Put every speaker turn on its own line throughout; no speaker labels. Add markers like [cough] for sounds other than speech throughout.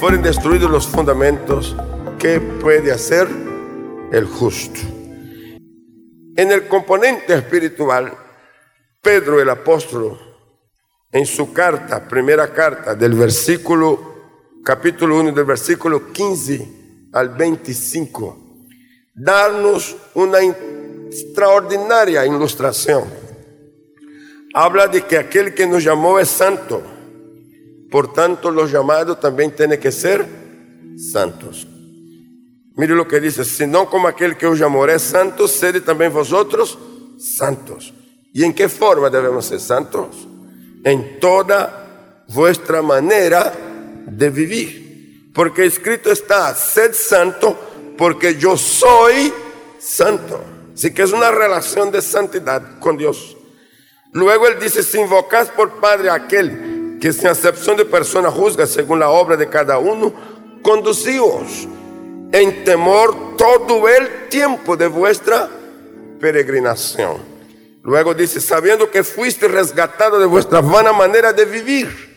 fueren destruidos los fundamentos, ¿qué puede hacer el justo? En el componente espiritual, Pedro el apóstol, en su carta, primera carta del versículo, capítulo 1 del versículo 15 al 25, darnos una extraordinaria ilustración. Habla de que aquel que nos llamó es santo, por tanto los llamados también tienen que ser santos. Mire lo que dice, sino como aquel que os llamó es santo, sede también vosotros santos. ¿Y en qué forma debemos ser santos? En toda vuestra manera de vivir. Porque escrito está, sed santo porque yo soy santo. Así que es una relación de santidad con Dios. Luego él dice, si invocas por Padre aquel que sin acepción de persona juzga según la obra de cada uno, conducíos en temor todo el tiempo de vuestra peregrinación. Luego dice, sabiendo que fuiste resgatado de vuestra vana manera de vivir,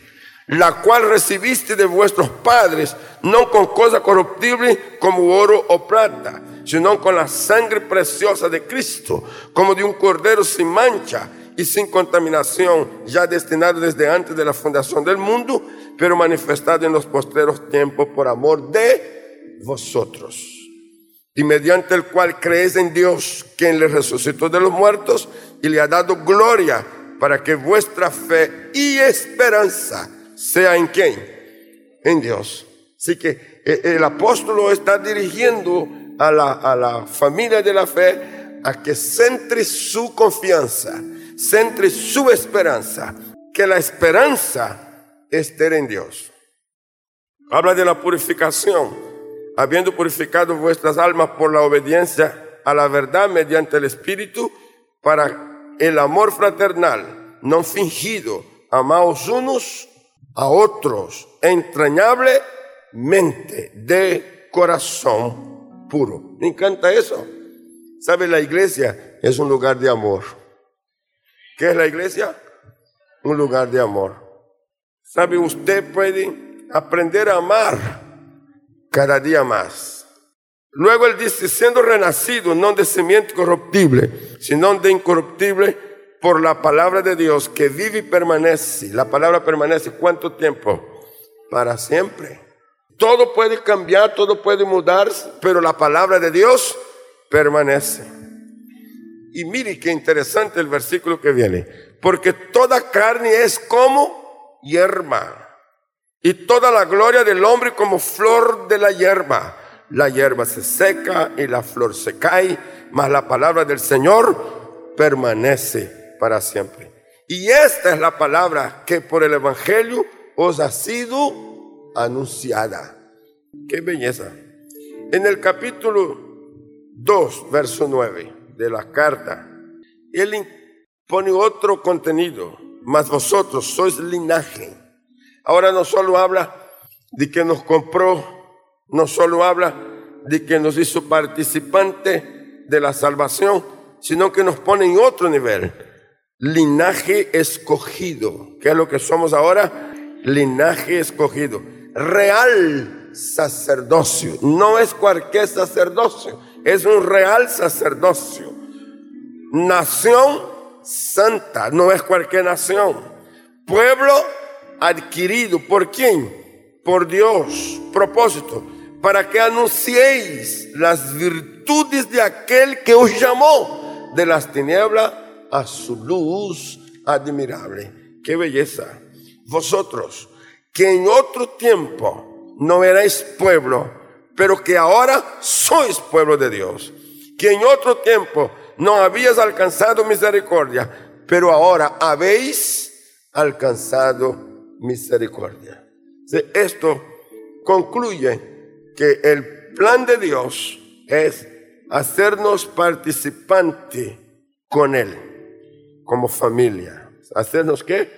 la cual recibiste de vuestros padres, no con cosa corruptible como oro o plata, sino con la sangre preciosa de Cristo, como de un cordero sin mancha y sin contaminación, ya destinado desde antes de la fundación del mundo, pero manifestado en los postreros tiempos por amor de vosotros y mediante el cual creéis en Dios, quien le resucitó de los muertos y le ha dado gloria para que vuestra fe y esperanza sea en quién? En Dios. Así que eh, el apóstol está dirigiendo a la, a la familia de la fe a que centre su confianza, centre su esperanza, que la esperanza esté en Dios. Habla de la purificación habiendo purificado vuestras almas por la obediencia a la verdad mediante el Espíritu, para el amor fraternal, no fingido, amaos unos a otros entrañablemente de corazón puro. Me encanta eso. ¿Sabe? La iglesia es un lugar de amor. ¿Qué es la iglesia? Un lugar de amor. ¿Sabe? Usted puede aprender a amar cada día más. Luego él dice, siendo renacido no de simiente corruptible, sino de incorruptible por la palabra de Dios que vive y permanece. La palabra permanece cuánto tiempo? Para siempre. Todo puede cambiar, todo puede mudarse, pero la palabra de Dios permanece. Y mire qué interesante el versículo que viene. Porque toda carne es como hierba y toda la gloria del hombre como flor de la hierba. La hierba se seca y la flor se cae, mas la palabra del Señor permanece para siempre. Y esta es la palabra que por el Evangelio os ha sido anunciada. Qué belleza. En el capítulo 2, verso 9 de la carta, él pone otro contenido, mas vosotros sois linaje Ahora no solo habla de que nos compró, no solo habla de que nos hizo participante de la salvación, sino que nos pone en otro nivel. Linaje escogido. ¿Qué es lo que somos ahora? Linaje escogido. Real sacerdocio. No es cualquier sacerdocio, es un real sacerdocio. Nación santa, no es cualquier nación. Pueblo adquirido por quién? Por Dios. Propósito, para que anunciéis las virtudes de aquel que os llamó de las tinieblas a su luz admirable. Qué belleza. Vosotros, que en otro tiempo no erais pueblo, pero que ahora sois pueblo de Dios. Que en otro tiempo no habías alcanzado misericordia, pero ahora habéis alcanzado misericordia. Esto concluye que el plan de Dios es hacernos participante con Él, como familia. ¿Hacernos qué?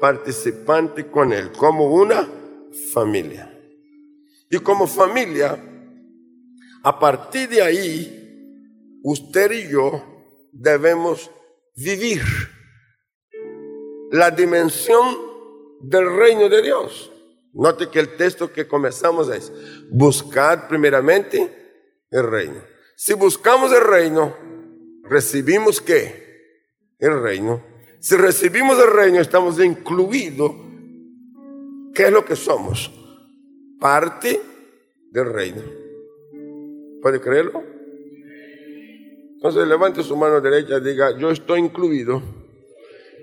Participante con Él, como una familia. Y como familia, a partir de ahí, usted y yo debemos vivir la dimensión del reino de Dios. Note que el texto que comenzamos es, buscad primeramente el reino. Si buscamos el reino, recibimos qué? El reino. Si recibimos el reino, estamos incluidos. ¿Qué es lo que somos? Parte del reino. ¿Puede creerlo? Entonces levante su mano derecha y diga, yo estoy incluido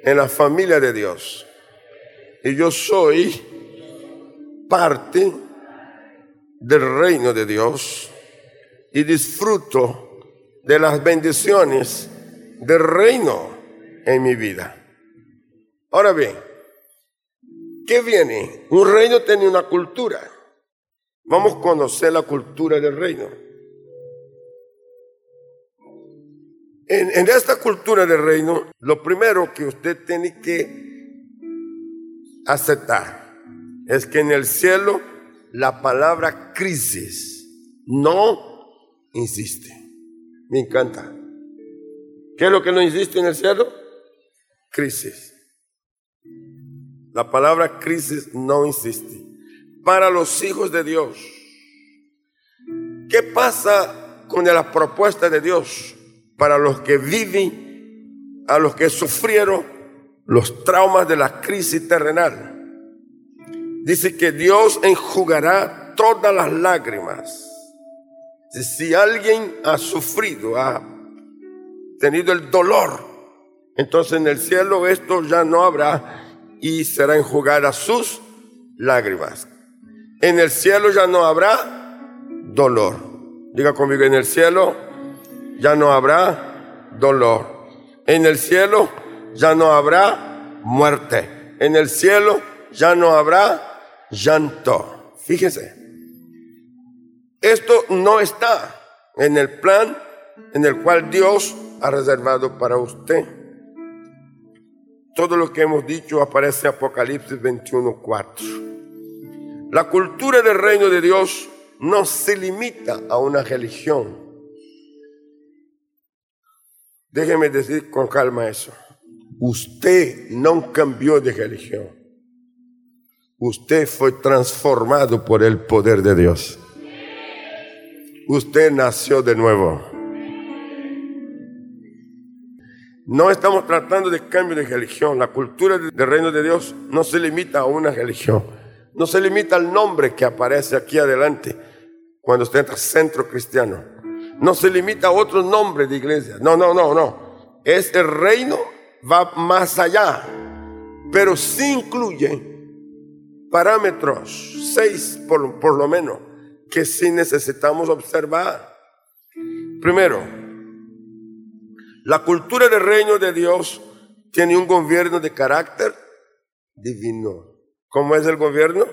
en la familia de Dios. Y yo soy parte del reino de Dios y disfruto de las bendiciones del reino en mi vida. Ahora bien, ¿qué viene? Un reino tiene una cultura. Vamos a conocer la cultura del reino. En, esta cultura del reino, lo primero que usted tiene que aceptar es que en el cielo la palabra crisis no insiste. Me encanta. ¿Qué es lo que no insiste en el cielo? Crisis. La palabra crisis no insiste. Para los hijos de Dios. ¿Qué pasa con la propuesta de Dios para los que viven, a los que sufrieron los traumas de la crisis terrenal? Dice que Dios enjugará todas las lágrimas. Si alguien ha sufrido, ha tenido el dolor, entonces en el cielo esto ya no habrá y será enjugada sus lágrimas. En el cielo ya no habrá dolor. Diga conmigo, en el cielo ya no habrá dolor. En el cielo ya no habrá muerte. En el cielo ya no habrá llanto. Fíjese, esto no está en el plan en el cual Dios ha reservado para usted. Todo lo que hemos dicho aparece en Apocalipsis 21.4. La cultura del reino de Dios no se limita a una religión. Déjeme decir con calma eso. Usted no cambió de religión. Usted fue transformado por el poder de Dios. Usted nació de nuevo. No estamos tratando de cambio de religión. La cultura del reino de Dios no se limita a una religión. No se limita al nombre que aparece aquí adelante cuando usted entra centro cristiano. No se limita a otro nombre de iglesia. No, no, no, no. Es el reino, va más allá. Pero sí incluye parámetros, seis por, por lo menos, que sí necesitamos observar. Primero, la cultura del reino de Dios tiene un gobierno de carácter divino. ¿Cómo es el gobierno?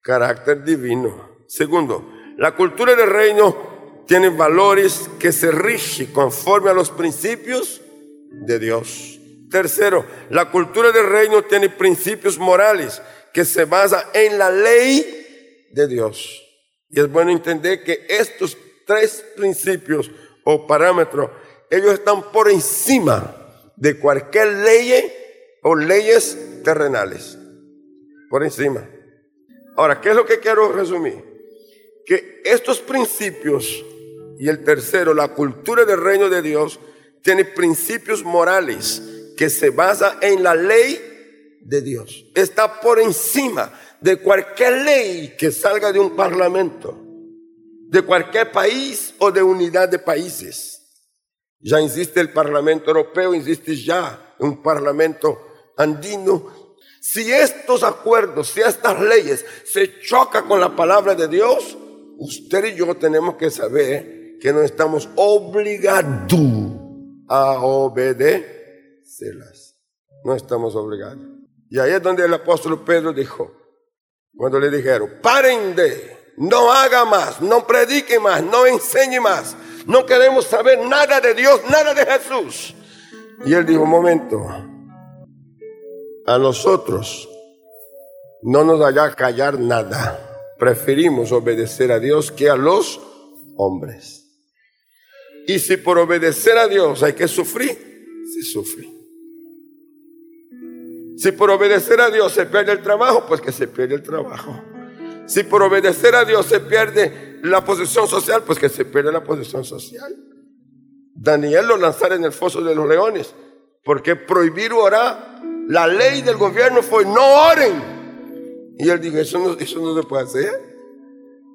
Carácter divino. Segundo, la cultura del reino tiene valores que se rigen conforme a los principios de Dios. Tercero, la cultura del reino tiene principios morales que se basa en la ley de Dios. Y es bueno entender que estos tres principios o parámetros, ellos están por encima de cualquier ley o leyes terrenales. Por encima. Ahora, ¿qué es lo que quiero resumir? Que estos principios y el tercero, la cultura del reino de Dios, tiene principios morales que se basa en la ley de Dios. Está por encima de cualquier ley que salga de un parlamento, de cualquier país o de unidad de países. Ya existe el Parlamento Europeo, existe ya un Parlamento andino. Si estos acuerdos, si estas leyes se chocan con la palabra de Dios, usted y yo tenemos que saber que no estamos obligados a obedecerlas. No estamos obligados. Y ahí es donde el apóstol Pedro dijo, cuando le dijeron, paren de, no haga más, no predique más, no enseñe más, no queremos saber nada de Dios, nada de Jesús. Y él dijo, momento, a nosotros no nos haya callar nada, preferimos obedecer a Dios que a los hombres. Y si por obedecer a Dios hay que sufrir, se sufre. Si por obedecer a Dios se pierde el trabajo, pues que se pierde el trabajo. Si por obedecer a Dios se pierde la posición social, pues que se pierde la posición social. Daniel lo lanzara en el foso de los leones, porque prohibir orar, la ley del gobierno fue no oren. Y él dijo, eso no, eso no se puede hacer.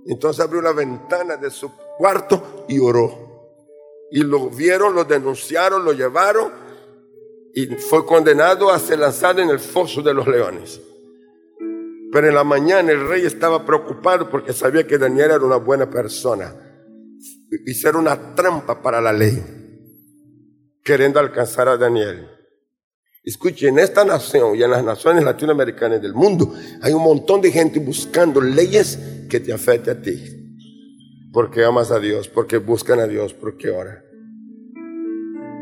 Entonces abrió la ventana de su cuarto y oró. Y lo vieron, lo denunciaron, lo llevaron y fue condenado a ser lanzado en el foso de los leones. Pero en la mañana el rey estaba preocupado porque sabía que Daniel era una buena persona. Hicieron una trampa para la ley, queriendo alcanzar a Daniel. Escuche, en esta nación y en las naciones latinoamericanas del mundo hay un montón de gente buscando leyes que te afecten a ti. Porque amas a Dios, porque buscan a Dios, porque oran.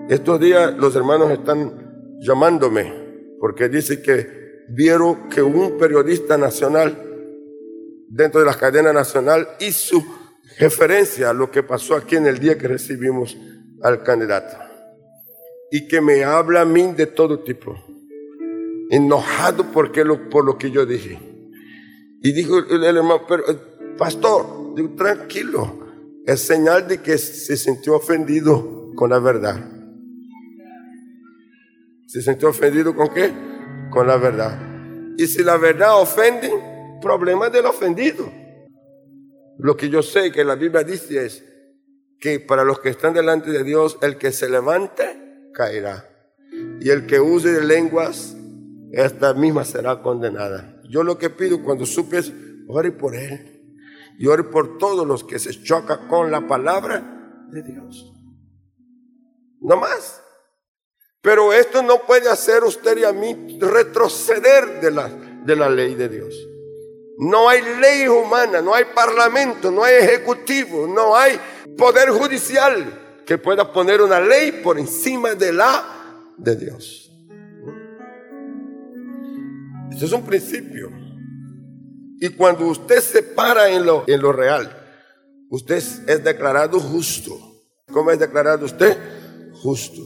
Estos días los hermanos están llamándome porque dice que vieron que un periodista nacional dentro de la cadena nacional hizo referencia a lo que pasó aquí en el día que recibimos al candidato. Y que me habla a mí de todo tipo. Enojado porque lo, por lo que yo dije. Y dijo el, hermano, pero, eh, pastor, digo, tranquilo. Es señal de que se sintió ofendido con la verdad. ¿Se sintió ofendido con qué? con la verdad. Y si la verdad ofende, problema del ofendido. Lo que yo sé que la Biblia dice es que para los que están delante de Dios, el que se levante caerá. Y el que use lenguas, esta misma será condenada. Yo lo que pido cuando supes, ore por él. Y ore por todos los que se chocan con la palabra de Dios. No más. Pero esto no puede hacer usted y a mí retroceder de la, de la ley de Dios. No hay ley humana, no hay parlamento, no hay ejecutivo, no hay poder judicial que pueda poner una ley por encima de la de Dios. Eso es un principio. Y cuando usted se para en lo, en lo real, usted es declarado justo. ¿Cómo es declarado usted? Justo.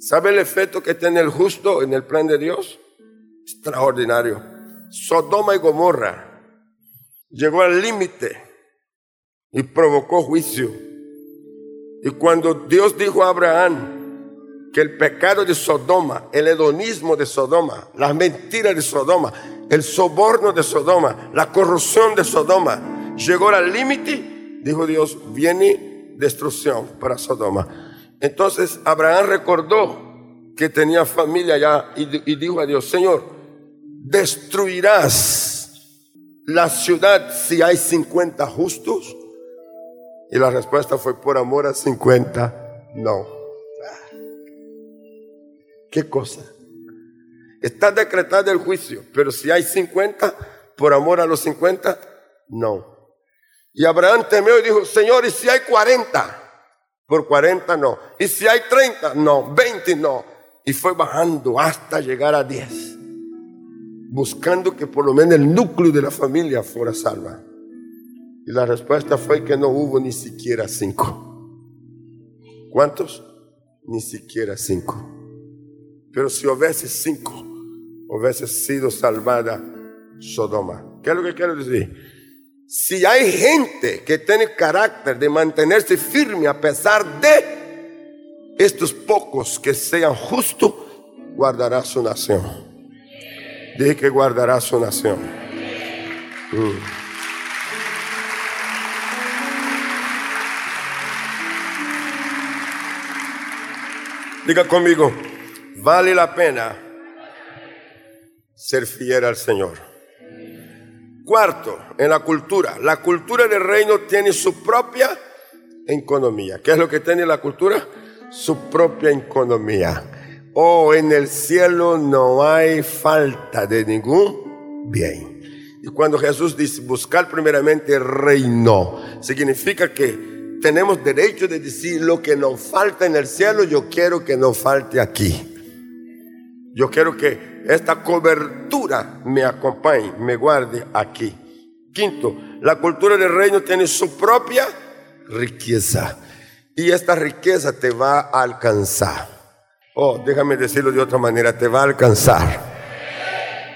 ¿Sabe el efecto que tiene el justo en el plan de Dios? Extraordinario. Sodoma y Gomorra llegó al límite y provocó juicio. Y cuando Dios dijo a Abraham que el pecado de Sodoma, el hedonismo de Sodoma, las mentiras de Sodoma, el soborno de Sodoma, la corrupción de Sodoma, llegó al límite, dijo Dios, viene destrucción para Sodoma. Entonces Abraham recordó que tenía familia allá y, dijo a Dios, Señor, destruirás la ciudad si hay 50 justos. Y la respuesta fue por amor a 50, no. ¿Qué cosa? Está decretado el juicio, pero si hay 50, por amor a los 50, no. Y Abraham temió y dijo, Señor, ¿y si hay 40? Por 40 no. Y si hay 30, no. 20 no. Y fue bajando hasta llegar a 10. Buscando que por lo menos el núcleo de la familia fuera salva. Y la respuesta fue que no hubo ni siquiera 5. ¿Cuántos? Ni siquiera 5. Pero si hubiese 5, hubiese sido salvada Sodoma. ¿Qué es lo que quiero decir? Si hay gente que tiene carácter de mantenerse firme a pesar de estos pocos que sean justos, guardará su nación. Dije que guardará su nación. Mm. Diga conmigo, vale la pena ser fiel al Señor. Cuarto, en la cultura. La cultura del reino tiene su propia economía. ¿Qué es lo que tiene la cultura? Su propia economía. Oh, en el cielo no hay falta de ningún bien. Y cuando Jesús dice buscar primeramente el reino, significa que tenemos derecho de decir lo que nos falta en el cielo, yo quiero que no falte aquí. Yo quiero que esta cobertura me acompañe, me guarde aquí. Quinto, la cultura del reino tiene su propia riqueza. Y esta riqueza te va a alcanzar. Oh, déjame decirlo de otra manera, te va a alcanzar.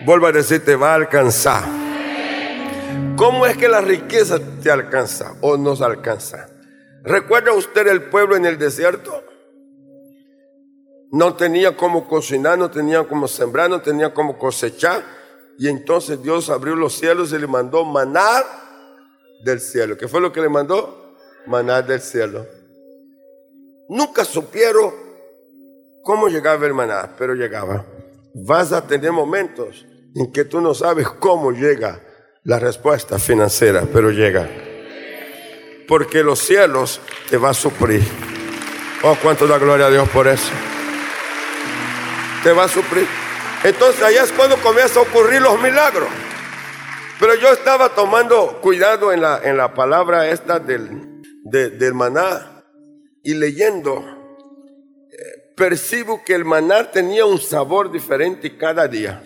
Vuelvo a decir, te va a alcanzar. ¿Cómo es que la riqueza te alcanza o nos alcanza? ¿Recuerda usted el pueblo en el desierto? No tenía como cocinar, no tenía como sembrar, no tenía como cosechar. Y entonces Dios abrió los cielos y le mandó manar del cielo. ¿Qué fue lo que le mandó? Manar del cielo. Nunca supieron cómo llegaba el maná, pero llegaba. Vas a tener momentos en que tú no sabes cómo llega la respuesta financiera, pero llega. Porque los cielos te va a suplir. Oh, cuánto da gloria a Dios por eso. Te va a suplir. Entonces ahí es cuando comienza a ocurrir los milagros. Pero yo estaba tomando cuidado en la, en la palabra esta del, del maná y leyendo, eh, percibo que el maná tenía un sabor diferente cada día.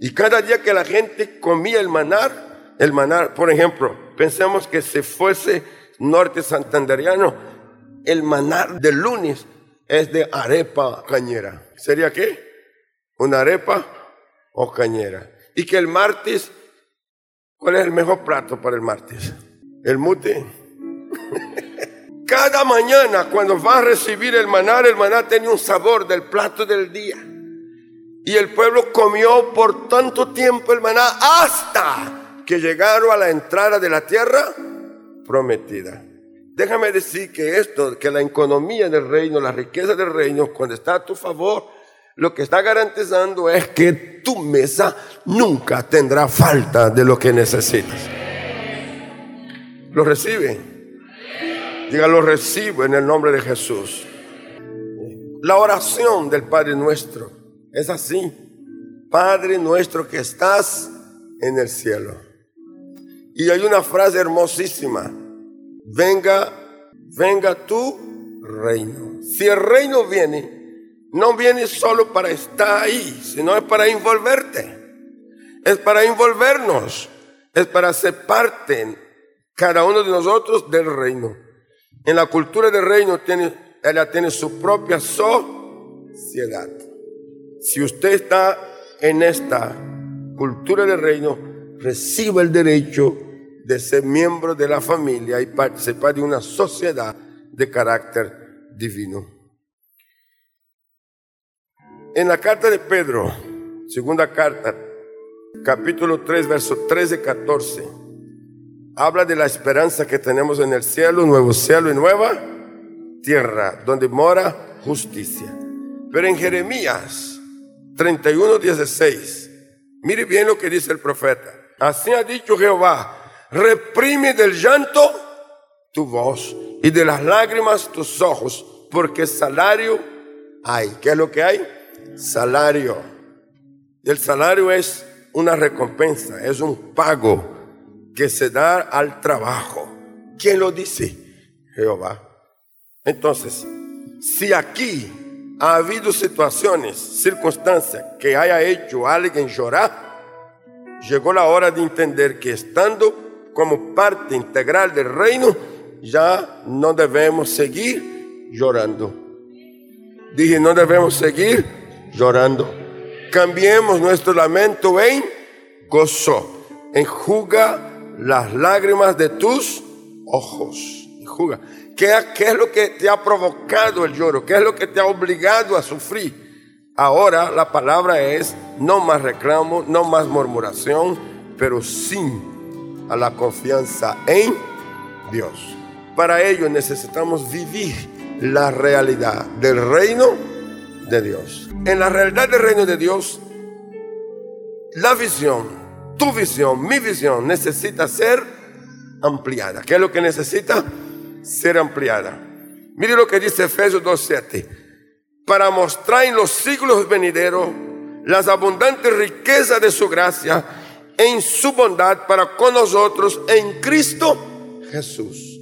Y cada día que la gente comía el manar, el manar, por ejemplo, pensemos que si fuese norte santanderiano, el manar del lunes es de arepa cañera. ¿Sería qué? Una arepa o cañera. Y que el martes, ¿cuál es el mejor plato para el martes? El mute. [laughs] Cada mañana cuando va a recibir el manar, el maná tiene un sabor del plato del día. Y el pueblo comió por tanto tiempo el maná hasta que llegaron a la entrada de la tierra prometida. Déjame decir que esto, que la economía del reino, la riqueza del reino, cuando está a tu favor, lo que está garantizando es que tu mesa nunca tendrá falta de lo que necesitas. ¿Lo recibe? Diga, lo recibo en el nombre de Jesús. La oración del Padre nuestro es así. Padre nuestro que estás en el cielo. Y hay una frase hermosísima. Venga, venga tu reino. Si el reino viene, no viene solo para estar ahí, sino es para envolverte. Es para envolvernos. Es para ser parte, cada uno de nosotros, del reino. En la cultura del reino tiene, ella tiene su propia sociedad. Si usted está en esta cultura del reino, reciba el derecho de ser miembro de la familia y participar de una sociedad de carácter divino. En la carta de Pedro, segunda carta, capítulo 3, verso 13 y 14, habla de la esperanza que tenemos en el cielo, nuevo cielo y nueva tierra, donde mora justicia. Pero en Jeremías 31, 16. Mire bien lo que dice el profeta. Así ha dicho Jehová, reprime del llanto tu voz y de las lágrimas tus ojos, porque salario hay. ¿Qué es lo que hay? Salario. El salario es una recompensa, es un pago que se da al trabajo. ¿Quién lo dice? Jehová. Entonces, si aquí ha habido situaciones, circunstancias que haya hecho a alguien llorar, llegó la hora de entender que estando como parte integral del reino, ya no debemos seguir llorando. Dije, no debemos seguir llorando. Cambiemos nuestro lamento en gozo. Enjuga las lágrimas de tus ojos. Enjuga. ¿Qué, es lo que te ha provocado el lloro? ¿Qué es lo que te ha obligado a sufrir? Ahora la palabra es no más reclamo, no más murmuración, pero sin a la confianza en Dios. Para ello necesitamos vivir la realidad del reino de Dios. En la realidad del reino de Dios, la visión, tu visión, mi visión necesita ser ampliada. ¿Qué es lo que necesita? ser ampliada. Mire lo que dice Efesios 2.7. Para mostrar en los siglos venideros las abundantes riquezas de su gracia en su bondad para con nosotros en Cristo Jesús.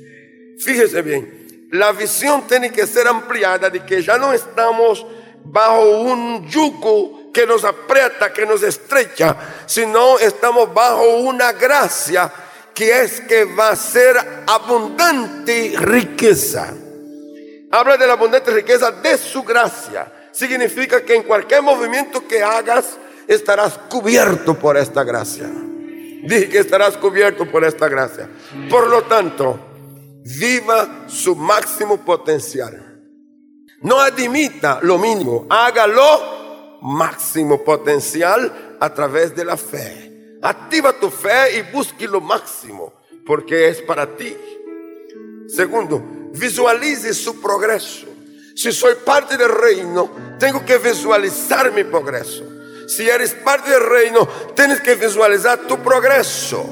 Fíjese bien, la visión tiene que ser ampliada de que ya no estamos bajo un yugo que nos aprieta, que nos estrecha, sino estamos bajo una gracia que es que va a ser abundante riqueza. Habla de la abundante riqueza de su gracia. Significa que en cualquier movimiento que hagas, estarás cubierto por esta gracia. Dije que estarás cubierto por esta gracia. Por lo tanto, viva su máximo potencial. No admita lo mínimo, hágalo máximo potencial a través de la fe. Activa tu fe y busque lo máximo, porque es para ti. Segundo, visualice su progreso. Si soy parte del reino, tengo que visualizar mi progreso. Si eres parte del reino, tienes que visualizar tu progreso.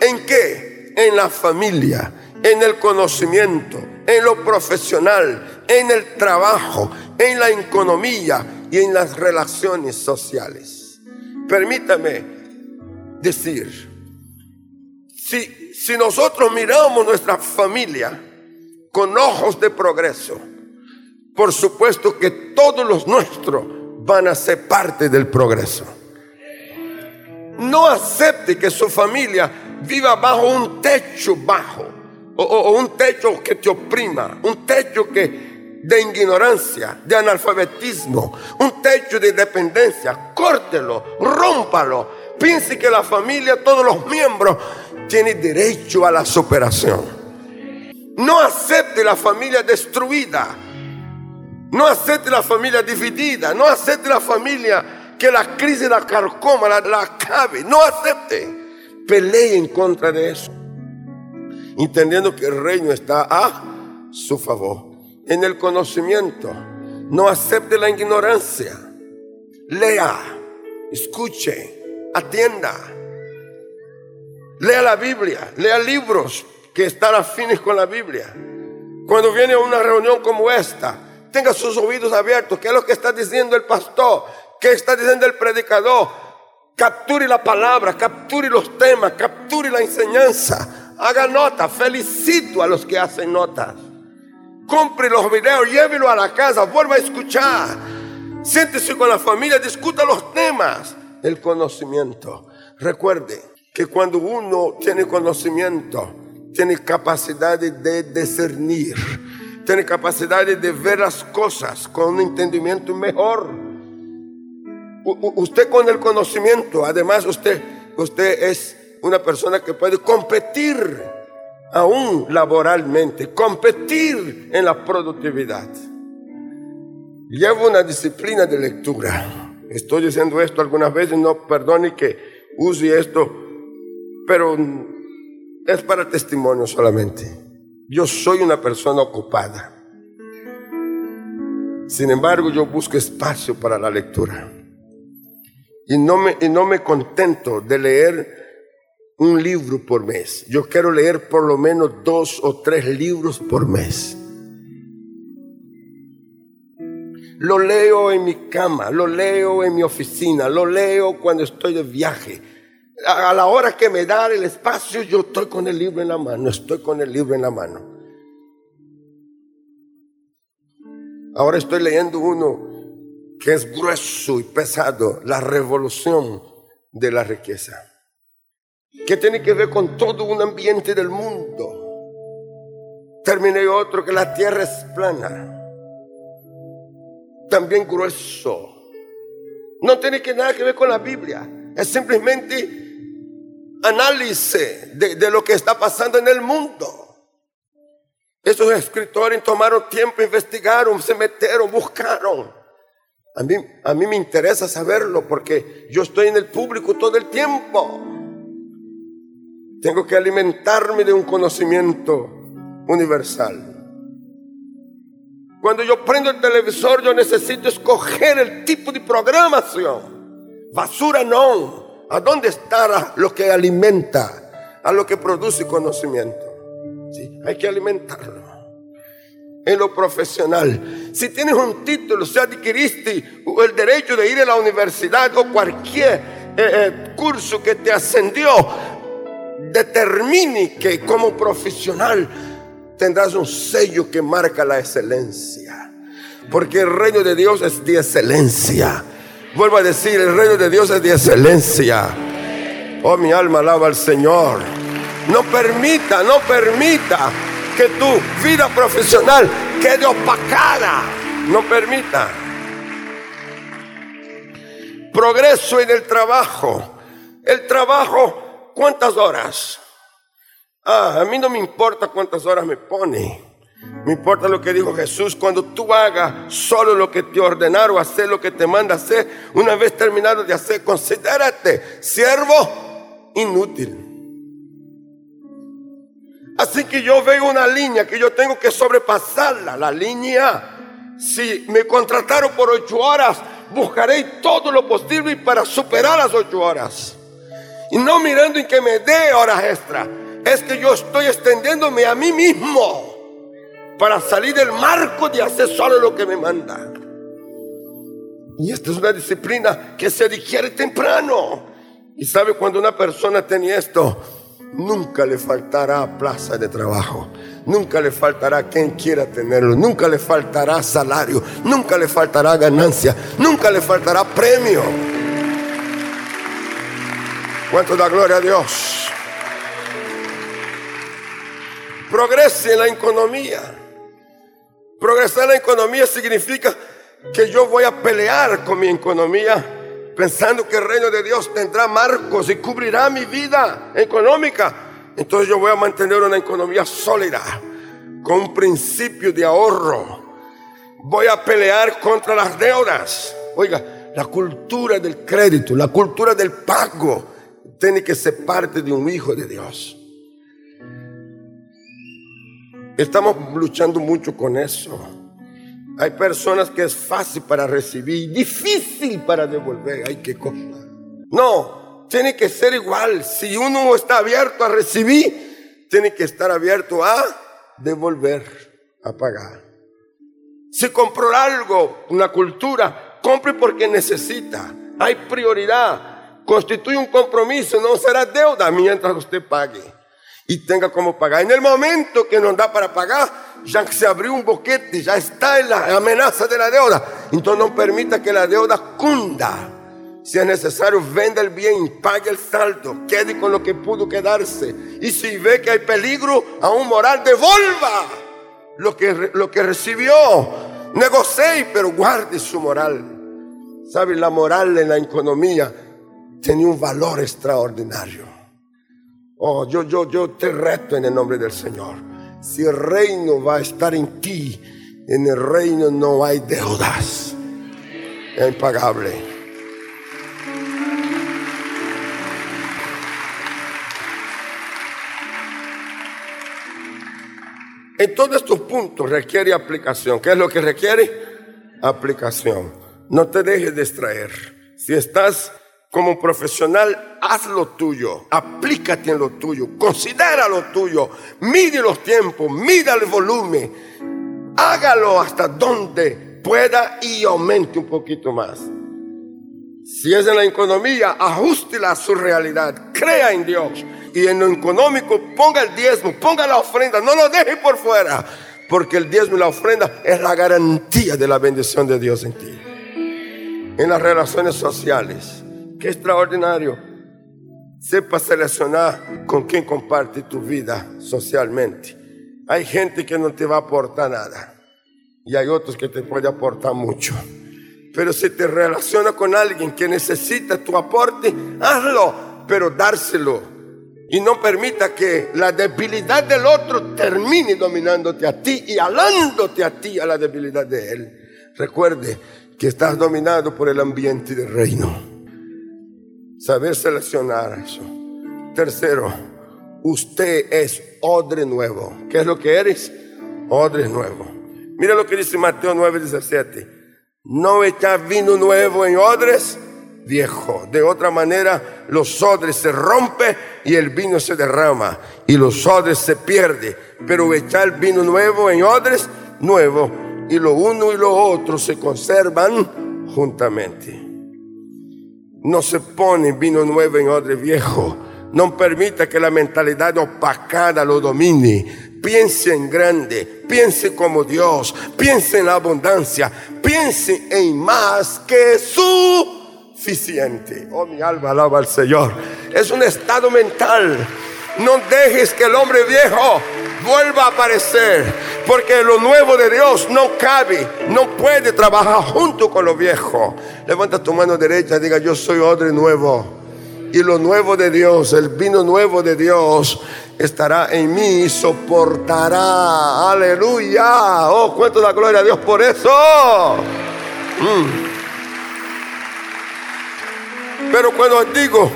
¿En qué? En la familia, en el conocimiento, en lo profesional, en el trabajo, en la economía y en las relaciones sociales. Permítame decir, si, si nosotros miramos nuestra familia con ojos de progreso, por supuesto que todos los nuestros van a ser parte del progreso. No acepte que su familia viva bajo un techo bajo o, un techo que te oprima, un techo que de ignorancia, de analfabetismo, un techo de dependencia. Córtelo, rómpalo. Piense que la familia, todos los miembros, tienen derecho a la superación. No acepte la familia destruida no acepte la familia dividida. No acepte la familia que la crisis la carcoma, la, la acabe. No acepte. Pelee en contra de eso. Entendiendo que el reino está a su favor. En el conocimiento. No acepte la ignorancia. Lea, escuche, atienda. Lea la Biblia, lea libros que están afines con la Biblia. Cuando viene a una reunión como esta, tenga sus oídos abiertos. ¿Qué es lo que está diciendo el pastor? ¿Qué está diciendo el predicador? Capture la palabra, capture los temas, capture la enseñanza. Haga nota. Felicito a los que hacen notas. Compre los videos, llévelo a la casa, vuelva a escuchar. Siéntese con la familia, discuta los temas. El conocimiento. Recuerde que cuando uno tiene conocimiento, tiene capacidad de discernir tiene capacidad de ver las cosas con un entendimiento mejor. usted con el conocimiento, además usted, usted es una persona que puede competir aún laboralmente, competir en la productividad. Llevo una disciplina de lectura. Estoy diciendo esto algunas veces, no perdone que use esto, pero es para testimonio solamente. Yo soy una persona ocupada. Sin embargo, yo busco espacio para la lectura. Y no me, y no me contento de leer un libro por mes. Yo quiero leer por lo menos dos o tres libros por mes. Lo leo en mi cama, lo leo en mi oficina, lo leo cuando estoy de viaje. A la hora que me da el espacio, yo estoy con el libro en la mano, estoy con el libro en la mano. Ahora estoy leyendo uno que es grueso y pesado, La revolución de la riqueza, que tiene que ver con todo un ambiente del mundo. Terminé otro que la tierra es plana, también grueso. No tiene que nada que ver con la Biblia, es simplemente análisis de, de lo que está pasando en el mundo. Esos escritores tomaron tiempo, investigaron, se metieron, buscaron. A mí, a mí me interesa saberlo porque yo estoy en el público todo el tiempo. Tengo que alimentarme de un conocimiento universal. Cuando yo prendo el televisor, yo necesito escoger el tipo de programación. Basura no. ¿A dónde está lo que alimenta? A lo que produce conocimiento. Hay que alimentarlo. En lo profesional. Si tienes un título, si adquiriste el derecho de ir a la universidad o cualquier eh, eh, curso que te ascendió, determine que como profesional tendrás un sello que marca la excelencia. Porque el reino de Dios es de excelencia. Vuelvo a decir, el reino de Dios es de excelencia. Oh, mi alma alaba al Señor. No permita, no permita que tu vida profesional quede opacada. No permita. Progreso en el trabajo. El trabajo, ¿cuántas horas? Ah, a mí no me importa cuántas horas me pone. Me importa lo que dijo Jesús. Cuando tú hagas solo lo que te ordenaron, hacer lo que te manda hacer, una vez terminado de hacer, considérate siervo inútil. Así que yo veo una línea que yo tengo que sobrepasarla. La línea, si me contrataron por ocho horas, buscaré todo lo posible para superar las ocho horas. Y no mirando en que me dé horas extra. Es que yo estoy extendiéndome a mí mismo para salir del marco de hacer solo lo que me manda. Y esta es una disciplina que se adquiere temprano. Y sabe cuando una persona tiene esto, nunca le faltará plaza de trabajo. Nunca le faltará quien quiera tenerlo. Nunca le faltará salario. Nunca le faltará ganancia. Nunca le faltará premio. ¿Cuánto da gloria a Dios? Progrese en la economía. Progresar la economía significa que yo voy a pelear con mi economía pensando que el reino de Dios tendrá marcos y cubrirá mi vida económica. Entonces yo voy a mantener una economía sólida, con un principio de ahorro. Voy a pelear contra las deudas. Oiga, la cultura del crédito, la cultura del pago, tiene que ser parte de un hijo de Dios. Estamos luchando mucho con eso. Hay personas que es fácil para recibir, difícil para devolver. Ay, qué cosa. No, tiene que ser igual. Si uno está abierto a recibir, tiene que estar abierto a devolver, a pagar. Si compró algo, una cultura, compre porque necesita. Hay prioridad. Constituye un compromiso, no será deuda mientras usted pague y tenga como pagar. En el momento que nos da para pagar, ya se abrió un boquete, ya está en la amenaza de la deuda. Entonces no permita que la deuda cunda. Si es necesario, venda el bien, pague el saldo, quede con lo que pudo quedarse. Y si ve que hay peligro, a un moral, devuelva lo que, lo que recibió. Negocie, pero guarde su moral. ¿Sabe? La moral en la economía tenía un valor extraordinario. Oh, yo, yo, yo te reto en el nombre del Señor. Si el reino va a estar en ti, en el reino no hay deudas. Es impagable. En todos estos puntos requiere aplicación. ¿Qué es lo que requiere? Aplicación. No te dejes distraer. Si estás como profesional, haz lo tuyo, aplícate en lo tuyo, considera lo tuyo, mide los tiempos, mide el volumen, hágalo hasta donde pueda y aumente un poquito más. Si es en la economía, ajustela a su realidad, crea en Dios. Y en lo económico, ponga el diezmo, ponga la ofrenda, no lo deje por fuera, porque el diezmo y la ofrenda es la garantía de la bendición de Dios en ti. En las relaciones sociales Qué extraordinario. Sepa seleccionar con quién comparte tu vida socialmente. Hay gente que no te va a aportar nada y hay otros que te puede aportar mucho. Pero si te relaciona con alguien que necesita tu aporte, hazlo, pero dárselo. Y no permita que la debilidad del otro termine dominándote a ti y alándote a ti a la debilidad de él. Recuerde que estás dominado por el ambiente del reino. Saber seleccionar eso. Tercero, usted es odre nuevo. ¿Qué es lo que eres? Odre nuevo. Mira lo que dice Mateo 9, 17. No echar vino nuevo en odres viejo. De otra manera, los odres se rompen y el vino se derrama y los odres se pierde. Pero echar vino nuevo en odres nuevo y lo uno y lo otro se conservan juntamente. No se pone vino nuevo en odre viejo. No permita que la mentalidad opacada lo domine. Piense en grande, piense como Dios, piense en la abundancia, piense en más que suficiente. Oh, mi alma alaba al Señor. Es un estado mental. No dejes que el hombre viejo vuelva a aparecer. Porque lo nuevo de Dios no cabe, no puede trabajar junto con lo viejo. Levanta tu mano derecha y diga, yo soy odre nuevo. Y lo nuevo de Dios, el vino nuevo de Dios, estará en mí y soportará. Aleluya. Oh, cuento la gloria a Dios por eso. Mm. Pero cuando digo,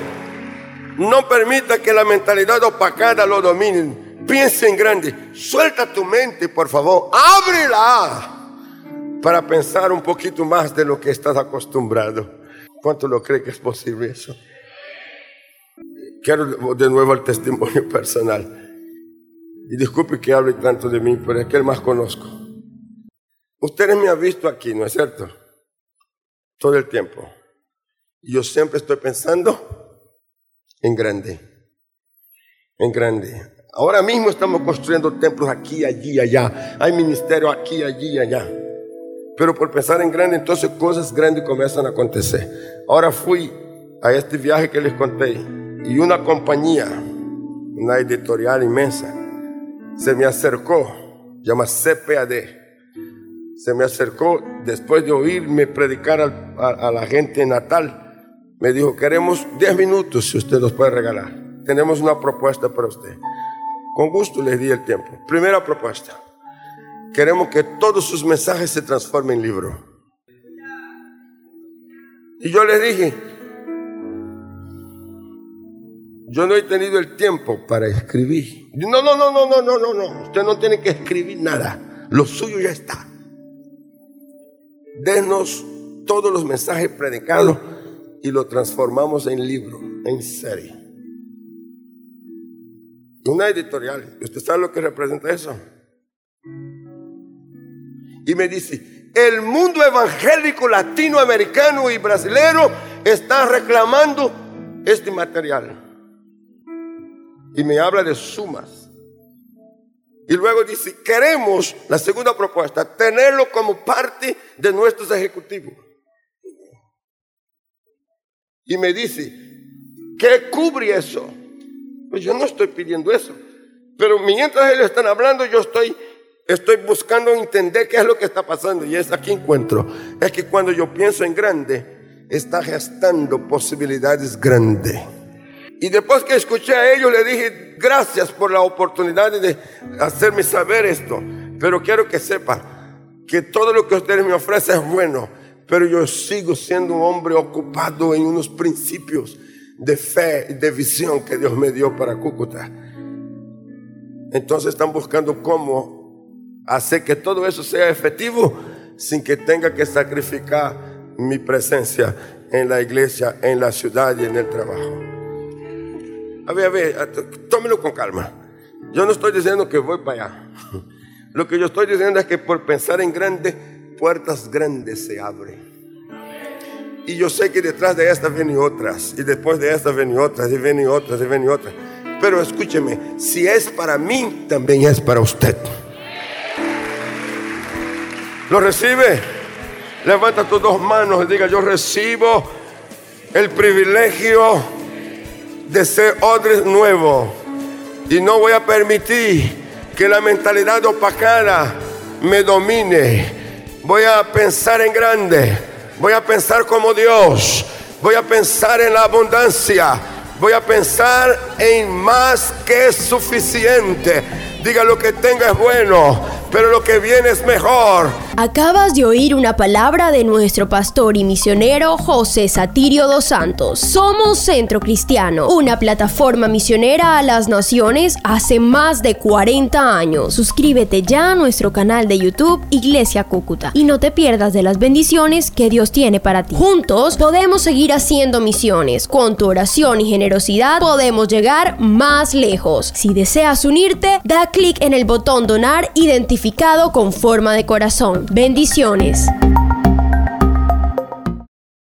no permita que la mentalidad opacada lo domine. Piensa en grande. Suelta tu mente, por favor. Ábrela para pensar un poquito más de lo que estás acostumbrado. ¿Cuánto lo cree que es posible eso? Quiero de nuevo el testimonio [laughs] personal. Y disculpe que hable tanto de mí, pero es que el más conozco. Ustedes me han visto aquí, ¿no es cierto? Todo el tiempo. Y yo siempre estoy pensando en grande. En grande. Ahora mismo estamos construyendo templos aquí, allí, allá. Hay ministerio aquí, allí, allá. Pero por pensar en grande, entonces cosas grandes comienzan a acontecer. Ahora fui a este viaje que les conté y una compañía, una editorial inmensa, se me acercó, llama CPAD. Se me acercó después de oírme predicar a, a la gente natal. Me dijo, queremos 10 minutos si usted nos puede regalar. Tenemos una propuesta para usted. Con gusto les di el tiempo. Primera propuesta. Queremos que todos sus mensajes se transformen en libro. Y yo les dije, yo no he tenido el tiempo para escribir. No, no, no, no, no, no, no, no. Usted no tiene que escribir nada. Lo suyo ya está. Denos todos los mensajes predicados y lo transformamos en libro, en serie. Una editorial. ¿Usted sabe lo que representa eso? Y me dice, el mundo evangélico latinoamericano y brasilero está reclamando este material. Y me habla de sumas. Y luego dice, queremos, la segunda propuesta, tenerlo como parte de nuestros ejecutivos. Y me dice, ¿qué cubre eso? Pues yo no estoy pidiendo eso. Pero mientras ellos están hablando, yo estoy, estoy buscando entender qué es lo que está pasando. Y es aquí encuentro. Es que cuando yo pienso en grande, está gestando posibilidades grandes. Y después que escuché a ellos, le dije, gracias por la oportunidad de hacerme saber esto. Pero quiero que sepa que todo lo que ustedes me ofrecen es bueno. Pero yo sigo siendo un hombre ocupado en unos principios de fe y de visión que Dios me dio para Cúcuta. Entonces están buscando cómo hacer que todo eso sea efectivo sin que tenga que sacrificar mi presencia en la iglesia, en la ciudad y en el trabajo. A ver, a ver, tómelo con calma. Yo no estoy diciendo que voy para allá. Lo que yo estoy diciendo es que por pensar en grandes, puertas grandes se abren. Y yo sé que detrás de estas vienen otras, y después de estas vienen otras, y vienen otras, y vienen otras. Pero escúcheme, si es para mí, también es para usted. ¿Lo recibe? Levanta tus dos manos y diga, yo recibo el privilegio de ser odre nuevo. Y no voy a permitir que la mentalidad opacada me domine. Voy a pensar en grande Voy a pensar como Dios. Voy a pensar en la abundancia. Voy a pensar en más que suficiente. Diga lo que tenga es bueno, pero lo que viene es mejor.
Acabas de oír una palabra de nuestro pastor y misionero José Satirio dos Santos. Somos Centro Cristiano, una plataforma misionera a las naciones hace más de 40 años. Suscríbete ya a nuestro canal de YouTube Iglesia Cúcuta y no te pierdas de las bendiciones que Dios tiene para ti. Juntos podemos seguir haciendo misiones. Con tu oración y generosidad podemos llegar más lejos. Si deseas unirte, da clic en el botón donar con forma de corazón. Bendiciones.